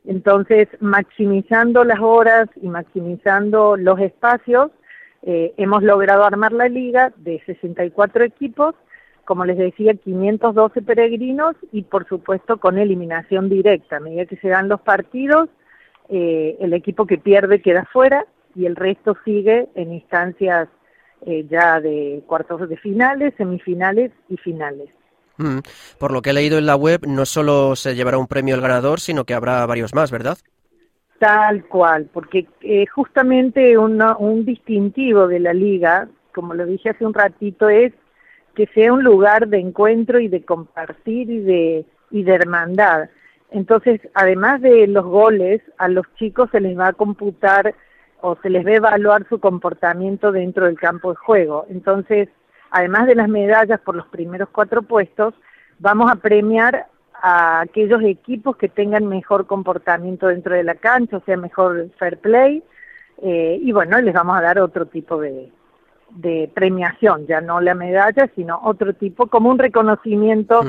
Entonces, maximizando las horas y maximizando los espacios, eh, hemos logrado armar la liga de 64 equipos, como les decía, 512 peregrinos y por supuesto con eliminación directa. A medida que se dan los partidos, eh, el equipo que pierde queda fuera y el resto sigue en instancias eh, ya de cuartos de finales, semifinales y finales. Mm, por lo que he leído en la web, no solo se llevará un premio el ganador, sino que habrá varios más, ¿verdad? Tal cual, porque eh, justamente un distintivo de la liga, como lo dije hace un ratito, es que sea un lugar de encuentro y de compartir y de, y de hermandad. Entonces, además de los goles, a los chicos se les va a computar o se les ve evaluar su comportamiento dentro del campo de juego. Entonces, además de las medallas por los primeros cuatro puestos, vamos a premiar a aquellos equipos que tengan mejor comportamiento dentro de la cancha, o sea, mejor fair play, eh, y bueno, les vamos a dar otro tipo de, de premiación, ya no la medalla, sino otro tipo, como un reconocimiento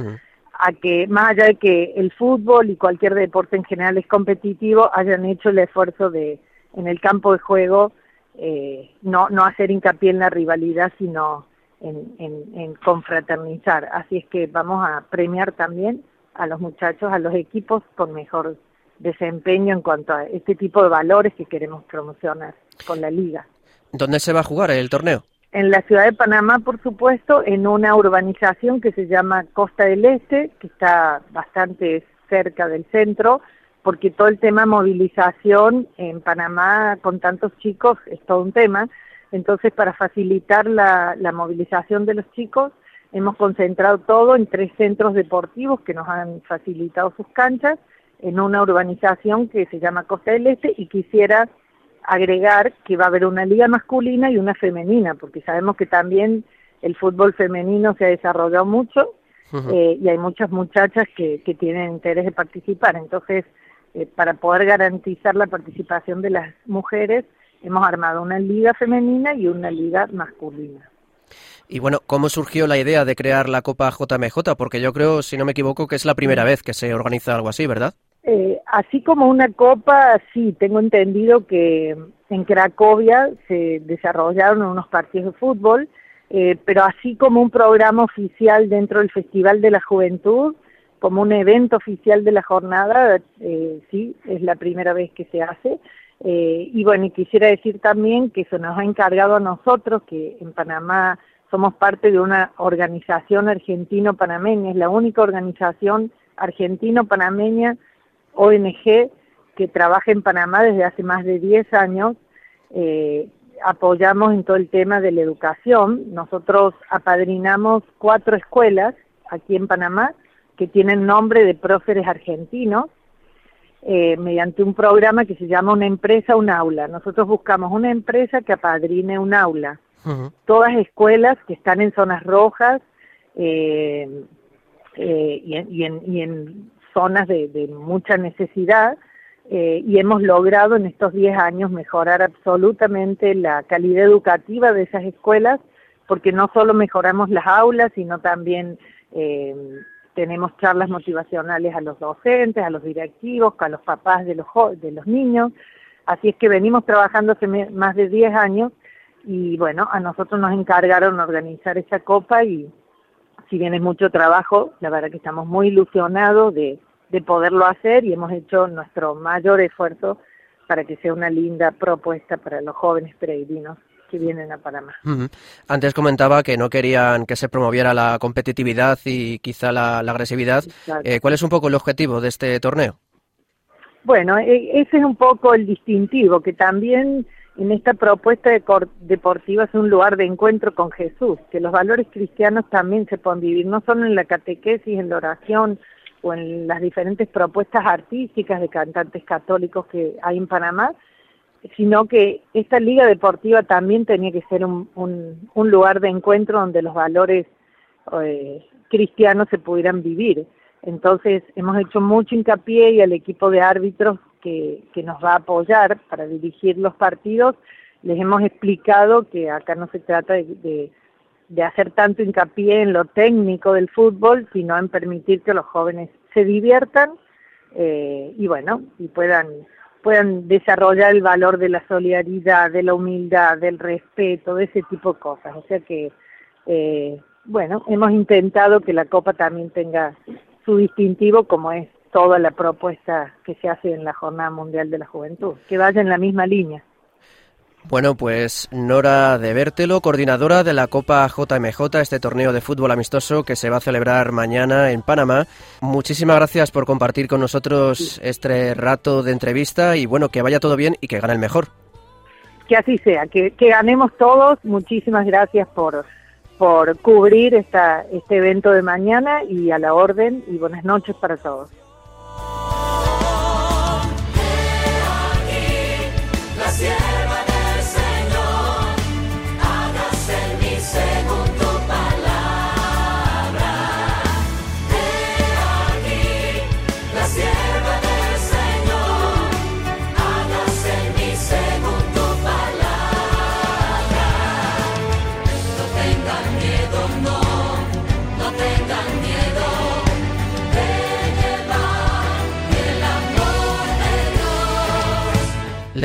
a que, más allá de que el fútbol y cualquier deporte en general es competitivo, hayan hecho el esfuerzo de en el campo de juego eh, no, no hacer hincapié en la rivalidad, sino en, en, confraternizar. Así es que vamos a premiar también a los muchachos, a los equipos con mejor desempeño en cuanto a este tipo de valores que queremos promocionar con la liga. ¿Dónde se va a jugar el torneo? En la ciudad de Panamá, por supuesto, en una urbanización que se llama Costa del Este, que está bastante cerca del centro, porque todo el tema movilización en Panamá con tantos chicos es todo un tema. Entonces, para facilitar la, movilización de los chicos, hemos concentrado todo en tres centros deportivos que nos han facilitado sus canchas, en una urbanización que se llama Costa del Este, y quisiera agregar que va a haber una liga masculina y una femenina, porque sabemos que también el fútbol femenino se ha desarrollado mucho eh, y hay muchas muchachas que, que tienen interés de participar. Entonces, eh, para poder garantizar la participación de las mujeres, hemos armado una liga femenina y una liga masculina. Y bueno, ¿cómo surgió la idea de crear la Copa JMJ? Porque yo creo, si no me equivoco, que es la primera vez que se organiza algo así, ¿verdad? Eh, así como una copa, sí, tengo entendido que en Cracovia se desarrollaron unos partidos de fútbol, eh, pero así como un programa oficial dentro del Festival de la Juventud, como un evento oficial de la jornada, eh, sí, es la primera vez que se hace. Eh, y bueno, y quisiera decir también que eso nos ha encargado a nosotros, que en Panamá somos parte de una organización argentino-panameña, es la única organización argentino-panameña ONG que trabaja en Panamá desde hace más de 10 años. Eh, apoyamos en todo el tema de la educación. Nosotros apadrinamos cuatro escuelas aquí en Panamá que tienen nombre de próceres argentinos eh, mediante un programa que se llama Una empresa, un aula. Nosotros buscamos una empresa que apadrine un aula. Todas escuelas que están en zonas rojas eh, eh, y, en, y, en, y, en, zonas de, de mucha necesidad, eh, y hemos logrado en estos 10 años mejorar absolutamente la calidad educativa de esas escuelas, porque no solo mejoramos las aulas, sino también eh, tenemos charlas motivacionales a los docentes, a los directivos, a los papás de los, de los niños. Así es que venimos trabajando hace más de 10 años y bueno, a nosotros nos encargaron organizar esa copa y si bien es mucho trabajo, la verdad que estamos muy ilusionados de, de poderlo hacer y hemos hecho nuestro mayor esfuerzo para que sea una linda propuesta para los jóvenes peregrinos que vienen a Panamá. Uh -huh. Antes comentaba que no querían que se promoviera la competitividad y quizá la, la agresividad. Eh, ¿Cuál es un poco el objetivo de este torneo? Bueno, e ese es un poco el distintivo, que también en esta propuesta de deportiva es un lugar de encuentro con Jesús, que los valores cristianos también se pueden vivir, no solo en la catequesis, en la oración o en las diferentes propuestas artísticas de cantantes católicos que hay en Panamá, sino que esta liga deportiva también tenía que ser un, un, lugar de encuentro donde los valores eh, cristianos se pudieran vivir. Entonces hemos hecho mucho hincapié y al equipo de árbitros que, que nos va a apoyar para dirigir los partidos, les hemos explicado que acá no se trata de, de, de hacer tanto hincapié en lo técnico del fútbol, sino en permitir que los jóvenes se diviertan eh, y bueno, y puedan puedan desarrollar el valor de la solidaridad, de la humildad, del respeto, de ese tipo de cosas. O sea que, eh, bueno, hemos intentado que la Copa también tenga su distintivo como es toda la propuesta que se hace en la Jornada Mundial de la Juventud, que vaya en la misma línea. Bueno, pues Nora de Bertelo, coordinadora de la Copa JMJ, este torneo de fútbol amistoso que se va a celebrar mañana en Panamá. Muchísimas gracias por compartir con nosotros este rato de entrevista y bueno, que vaya todo bien y que gane el mejor. Que así sea, que, que ganemos todos. Muchísimas gracias por, por cubrir esta, este evento de mañana y a la orden y buenas noches para todos.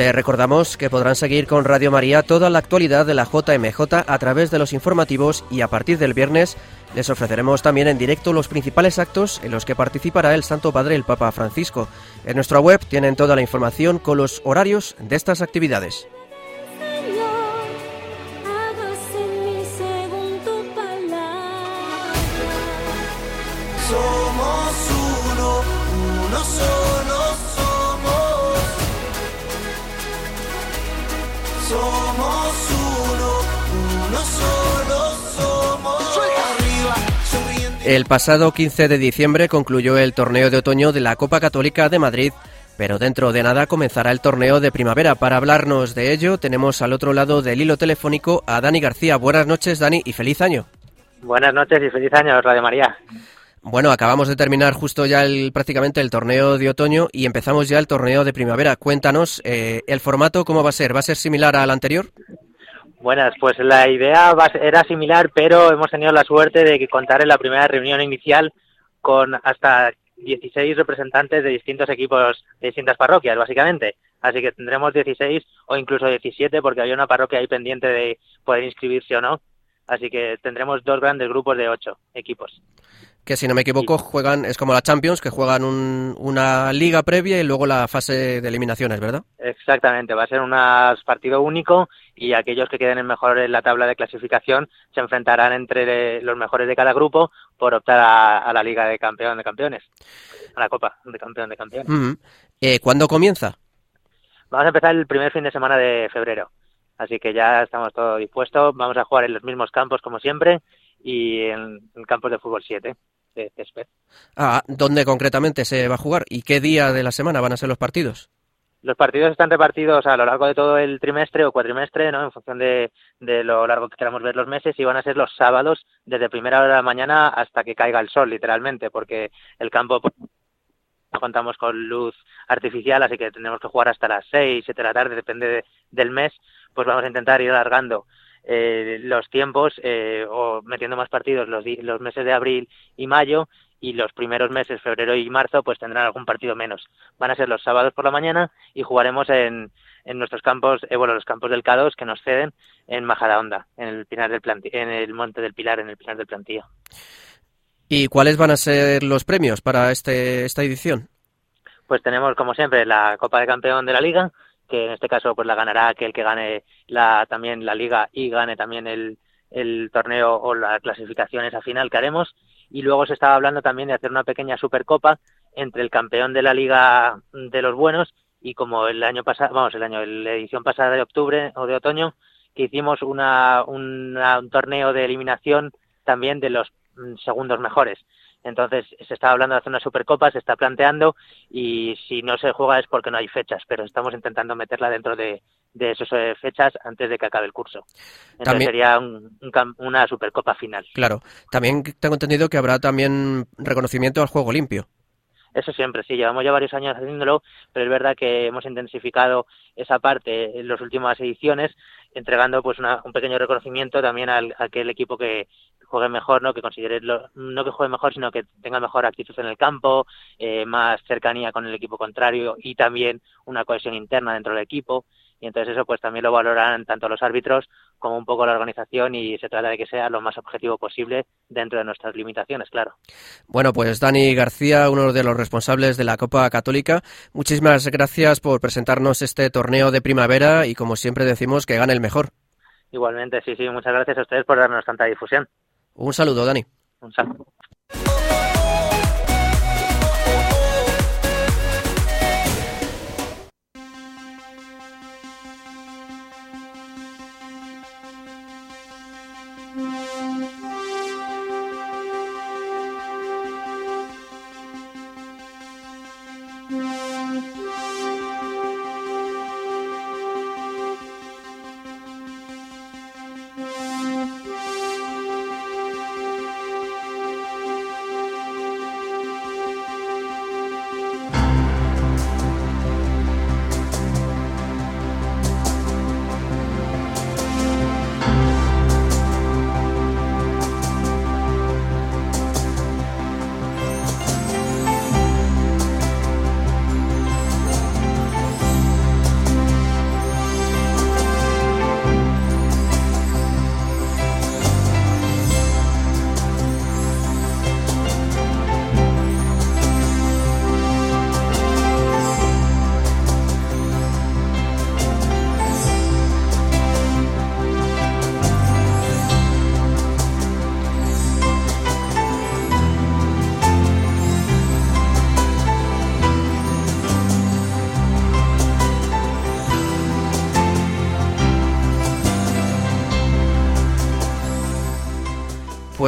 Recordamos que podrán seguir con Radio María toda la actualidad de la JMJ a través de los informativos y a partir del viernes les ofreceremos también en directo los principales actos en los que participará el Santo Padre el Papa Francisco. En nuestra web tienen toda la información con los horarios de estas actividades. Somos uno, uno solo somos. Arriba, sonriente. El pasado 15 de diciembre concluyó el torneo de otoño de la Copa Católica de Madrid, pero dentro de nada comenzará el torneo de primavera. Para hablarnos de ello tenemos al otro lado del hilo telefónico a Dani García. Buenas noches Dani y feliz año. Buenas noches y feliz año, Radio María. Bueno, acabamos de terminar justo ya el, prácticamente el torneo de otoño y empezamos ya el torneo de primavera. Cuéntanos, eh, ¿el formato cómo va a ser? ¿Va a ser similar al anterior? Buenas, pues la idea era similar, pero hemos tenido la suerte de contar en la primera reunión inicial con hasta 16 representantes de distintos equipos de distintas parroquias, básicamente. Así que tendremos 16 o incluso 17 porque había una parroquia ahí pendiente de poder inscribirse o no. Así que tendremos dos grandes grupos de ocho equipos que si no me equivoco juegan, es como la Champions, que juegan una liga previa y luego la fase de eliminaciones, ¿verdad? Exactamente, va a ser un partido único y aquellos que queden mejor en la tabla de clasificación se enfrentarán entre los mejores de cada grupo por optar a, la Liga de Campeón de Campeones, a la Copa de Campeón de Campeones. Eh, ¿Cuándo comienza? Vamos a empezar el primer fin de semana de febrero, así que ya estamos todo dispuestos, vamos a jugar en los mismos campos como siempre y en, en campos de fútbol 7 de. Ah, ¿Dónde concretamente se va a jugar y qué día de la semana van a ser los partidos? Los partidos están repartidos a lo largo de todo el trimestre o cuatrimestre, ¿no? En función de, de lo largo que queramos ver los meses y van a ser los sábados desde primera hora de la mañana hasta que caiga el sol, literalmente, porque el campo pues, no contamos con luz artificial, así que tendremos que jugar hasta las seis, siete de la tarde, depende del mes, pues vamos a intentar ir alargando eh, los tiempos eh, o metiendo más partidos los, los meses de abril y mayo y los primeros meses, febrero y marzo, pues tendrán algún partido menos. Van a ser los sábados por la mañana y jugaremos en, en nuestros campos, eh, bueno, los campos del K2 que nos ceden en Majadahonda, en el Pinar del en el Monte del Pilar, en el Pinar del Plantillo. ¿Y cuáles van a ser los premios para este, esta edición? Pues tenemos, como siempre, la Copa de Campeón de la Liga, que en este caso pues la ganará aquel que gane la, también la liga y gane también el, el torneo o la clasificación esa final que haremos y luego se estaba hablando también de hacer una pequeña supercopa entre el campeón de la liga de los buenos y como el año pasado, vamos, el año, la edición pasada de octubre o de otoño, que hicimos una, un torneo de eliminación también de los mm, segundos mejores. Entonces se está hablando de hacer una supercopa, se está planteando y si no se juega es porque no hay fechas, pero estamos intentando meterla dentro de, esas eh, fechas antes de que acabe el curso. Entonces sería una supercopa final. Claro. También tengo entendido que habrá también reconocimiento al juego limpio. Eso siempre, sí, llevamos ya varios años haciéndolo, pero es verdad que hemos intensificado esa parte en las últimas ediciones, entregando pues un pequeño reconocimiento también al, a aquel equipo que, juegue mejor, ¿no? Que considere no que juegue mejor, sino que tenga mejor actitud en el campo, eh, más cercanía con el equipo contrario y también una cohesión interna dentro del equipo. Y entonces eso pues también lo valorarán tanto los árbitros como un poco la organización y se trata de que sea lo más objetivo posible dentro de nuestras limitaciones, claro. Bueno, pues Dani García, uno de los responsables de la Copa Católica, muchísimas gracias por presentarnos este torneo de primavera y como siempre decimos que gane el mejor. Igualmente, sí, sí, muchas gracias a ustedes por darnos tanta difusión. Un saludo, Dani. Un saludo.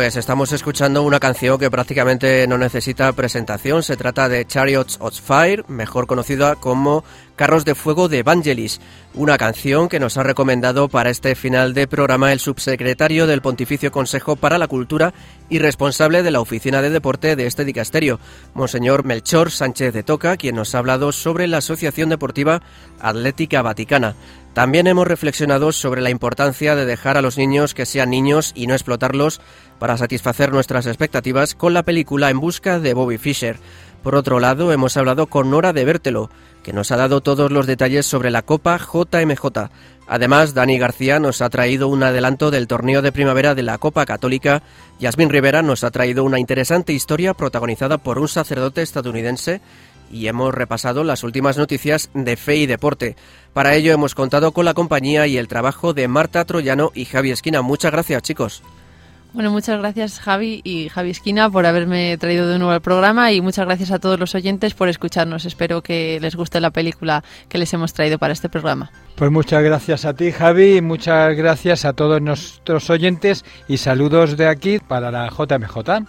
Pues estamos escuchando una canción que prácticamente no necesita presentación. Se trata de Chariots of Fire, mejor conocida como Carros de Fuego de Evangelis, una canción que nos ha recomendado para este final de programa el subsecretario del Pontificio Consejo para la Cultura y responsable de la Oficina de Deporte de este dicasterio, Monseñor Melchor Sánchez de Toca, quien nos ha hablado sobre la Asociación Deportiva Atlética Vaticana. También hemos reflexionado sobre la importancia de dejar a los niños que sean niños y no explotarlos para satisfacer nuestras expectativas con la película En busca de Bobby Fischer. Por otro lado, hemos hablado con Nora de Bértelo, que nos ha dado todos los detalles sobre la Copa JMJ. Además, Dani García nos ha traído un adelanto del torneo de primavera de la Copa Católica. Yasmín Rivera nos ha traído una interesante historia protagonizada por un sacerdote estadounidense y hemos repasado las últimas noticias de fe y deporte. Para ello hemos contado con la compañía y el trabajo de Marta Troyano y Javi Esquina. Muchas gracias, chicos. Bueno, muchas gracias Javi y Javi Esquina por haberme traído de nuevo al programa y muchas gracias a todos los oyentes por escucharnos. Espero que les guste la película que les hemos traído para este programa. Pues muchas gracias a ti Javi, muchas gracias a todos nuestros oyentes y saludos de aquí para la JMJ.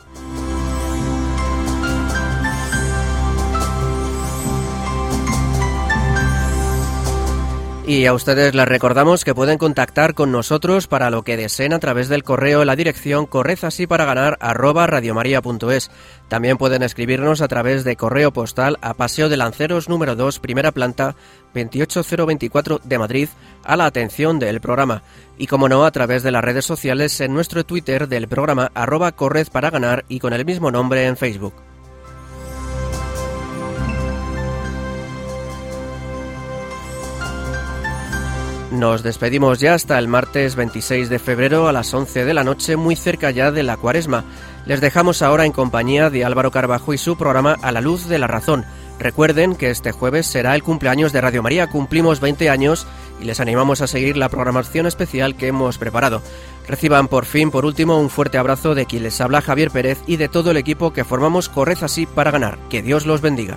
Y a ustedes les recordamos que pueden contactar con nosotros para lo que deseen a través del correo en la dirección correzasiparaGanar@radiomaria.es. También pueden escribirnos a través de correo postal a Paseo de Lanceros número 2, primera planta, 28024 de Madrid, a la atención del programa. Y como no, a través de las redes sociales en nuestro Twitter del programa arroba Correz para Ganar y con el mismo nombre en Facebook. Nos despedimos ya hasta el martes 26 de febrero a las 11 de la noche, muy cerca ya de la cuaresma. Les dejamos ahora en compañía de Álvaro Carbajo y su programa A la Luz de la Razón. Recuerden que este jueves será el cumpleaños de Radio María, cumplimos 20 años y les animamos a seguir la programación especial que hemos preparado. Reciban por fin, por último, un fuerte abrazo de quien les habla Javier Pérez y de todo el equipo que formamos Correz así para ganar. Que Dios los bendiga.